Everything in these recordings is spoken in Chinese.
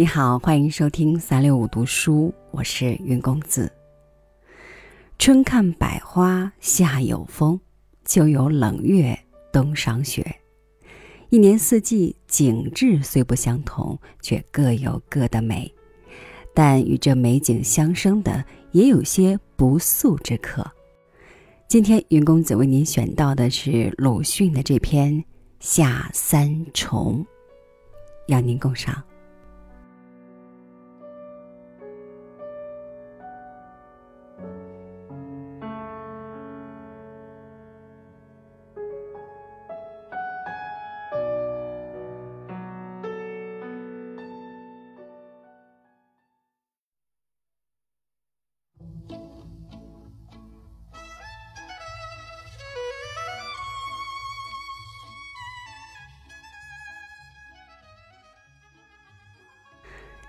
你好，欢迎收听三六五读书，我是云公子。春看百花，夏有风，秋有冷月，冬赏雪。一年四季景致虽不相同，却各有各的美。但与这美景相生的，也有些不速之客。今天云公子为您选到的是鲁迅的这篇《夏三重》，邀您共赏。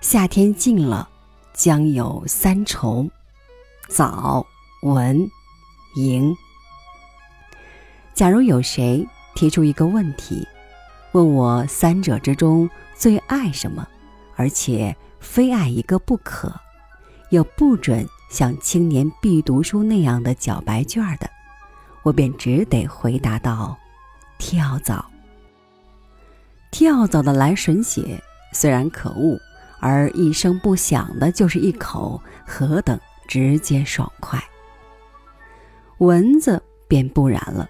夏天近了，将有三重：早、文、迎。假如有谁提出一个问题，问我三者之中最爱什么，而且非爱一个不可，又不准像青年必读书那样的缴白卷的，我便只得回答道：跳蚤。跳蚤的来吮血虽然可恶。而一声不响的，就是一口，何等直接爽快！蚊子便不然了，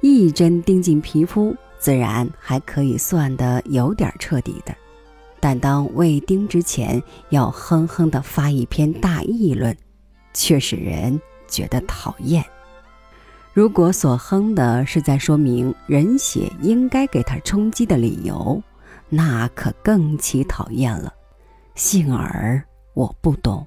一针钉进皮肤，自然还可以算得有点彻底的，但当未钉之前，要哼哼的发一篇大议论，却使人觉得讨厌。如果所哼的是在说明人血应该给他充饥的理由，那可更其讨厌了。幸而我不懂。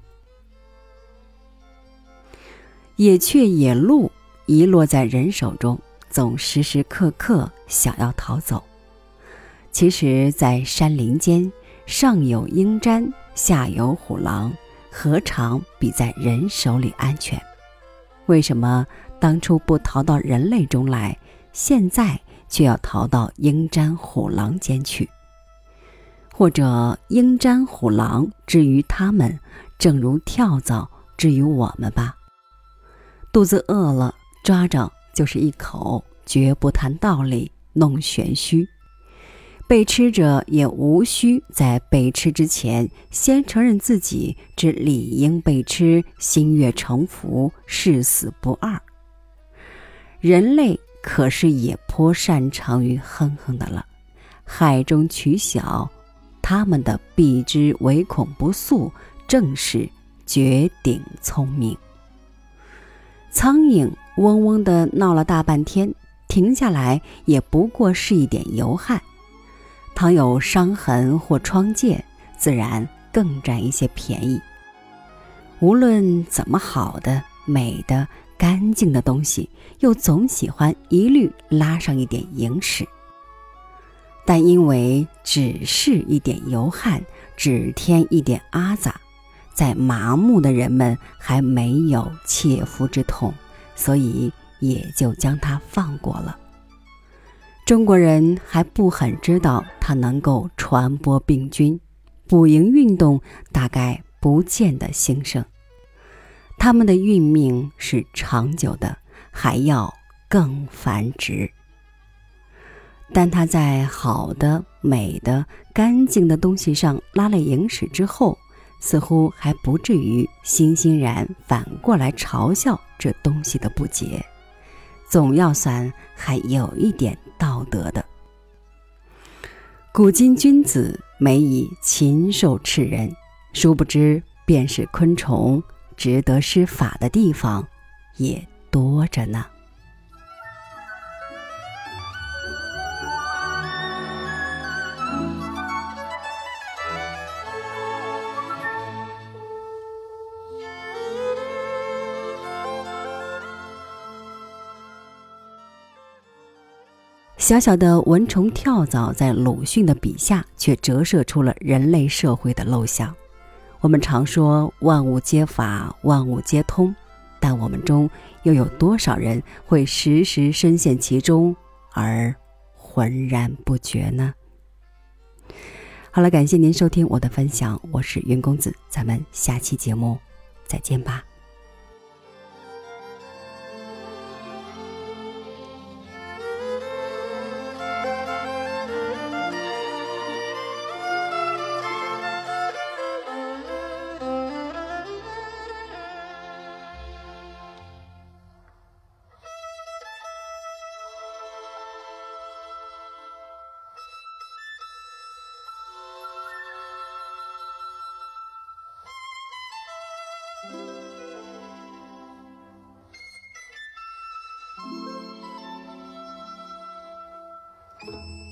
野雀、野鹿遗落在人手中，总时时刻刻想要逃走。其实，在山林间，上有鹰瞻，下有虎狼，何尝比在人手里安全？为什么当初不逃到人类中来，现在却要逃到鹰瞻虎狼间去？或者鹰瞻虎狼至于他们，正如跳蚤至于我们吧。肚子饿了，抓着就是一口，绝不谈道理，弄玄虚。被吃者也无需在被吃之前，先承认自己之理应被吃，心悦诚服，誓死不二。人类可是也颇擅长于哼哼的了，海中取小。他们的避之唯恐不速，正是绝顶聪明。苍蝇嗡嗡的闹了大半天，停下来也不过是一点油汗。倘有伤痕或疮疥，自然更占一些便宜。无论怎么好的、美的、干净的东西，又总喜欢一律拉上一点蝇屎。但因为只是一点油汗，只添一点阿杂，在麻木的人们还没有切肤之痛，所以也就将它放过了。中国人还不很知道它能够传播病菌，捕蝇运动大概不见得兴盛。它们的运命是长久的，还要更繁殖。但他在好的、美的、干净的东西上拉了影屎之后，似乎还不至于欣欣然反过来嘲笑这东西的不洁，总要算还有一点道德的。古今君子每以禽兽吃人，殊不知便是昆虫值得施法的地方也多着呢。小小的蚊虫跳蚤，在鲁迅的笔下却折射出了人类社会的陋巷。我们常说万物皆法，万物皆通，但我们中又有多少人会时时深陷其中而浑然不觉呢？好了，感谢您收听我的分享，我是云公子，咱们下期节目再见吧。thank you